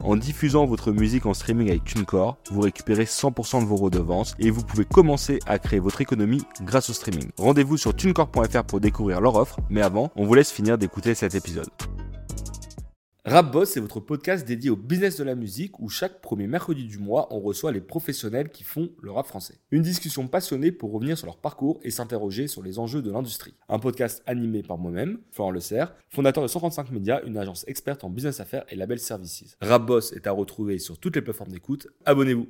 en diffusant votre musique en streaming avec TuneCore, vous récupérez 100% de vos redevances et vous pouvez commencer à créer votre économie grâce au streaming. Rendez-vous sur tunecore.fr pour découvrir leur offre, mais avant, on vous laisse finir d'écouter cet épisode. Rapboss, c'est votre podcast dédié au business de la musique où chaque premier mercredi du mois, on reçoit les professionnels qui font le rap français. Une discussion passionnée pour revenir sur leur parcours et s'interroger sur les enjeux de l'industrie. Un podcast animé par moi-même, Florent Le Serre, fondateur de 135 Médias, une agence experte en business affaires et label services. Rapboss est à retrouver sur toutes les plateformes d'écoute. Abonnez-vous.